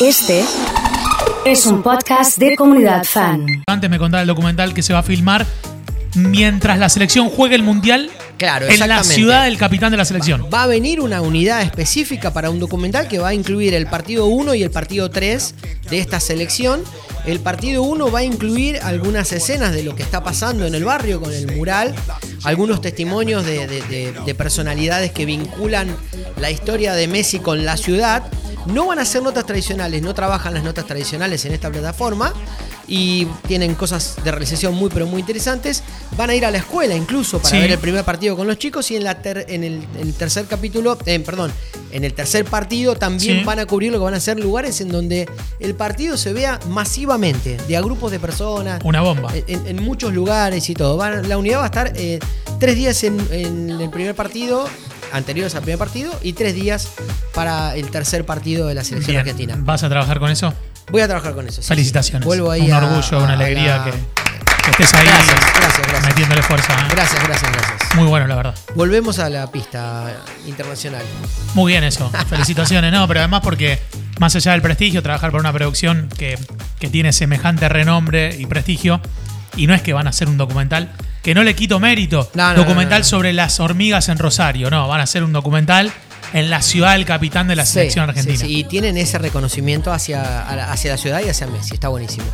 Este es un podcast de comunidad fan. Antes me contaba el documental que se va a filmar mientras la selección juegue el mundial Claro, en la ciudad del capitán de la selección. Va a venir una unidad específica para un documental que va a incluir el partido 1 y el partido 3 de esta selección. El partido 1 va a incluir algunas escenas de lo que está pasando en el barrio con el mural, algunos testimonios de, de- de- de personalidades que vinculan la historia de Messi con la ciudad. No van a ser notas tradicionales, no trabajan las notas tradicionales en esta plataforma y tienen cosas de realización muy pero muy interesantes. Van a ir a la escuela incluso para Sí. ver el primer partido con los chicos y en, la ter- en el, en el tercer capítulo, eh, perdón, en el tercer partido también Sí. van a cubrir lo que van a ser lugares en donde el partido se vea masivamente, de a grupos de personas. Una bomba. En, en muchos lugares y todo. Van- la unidad va a estar eh, tres días en, en el primer partido, anteriores al primer partido, y tres días para el tercer partido de la selección Bien. argentina. ¿Vas a trabajar con eso? Voy a trabajar con eso. sí, Felicitaciones. Vuelvo ahí Un a- orgullo, a- una alegría la- que, que estés ahí Gracias, gracias, gracias. metiéndole fuerza. ¿eh? Gracias, gracias, gracias. Muy bueno, la verdad. Volvemos a la pista internacional. Muy bien eso. Felicitaciones, no, pero además porque más allá del prestigio, trabajar por una producción que, que tiene semejante renombre y prestigio, y no es que van a hacer un documental, que no le quito mérito, No, no, documental no. sobre las hormigas en Rosario, no, van a hacer un documental en la ciudad del capitán de la selección sí, argentina. sí, Y tienen ese reconocimiento hacia, hacia la ciudad y hacia Messi. Está buenísimo.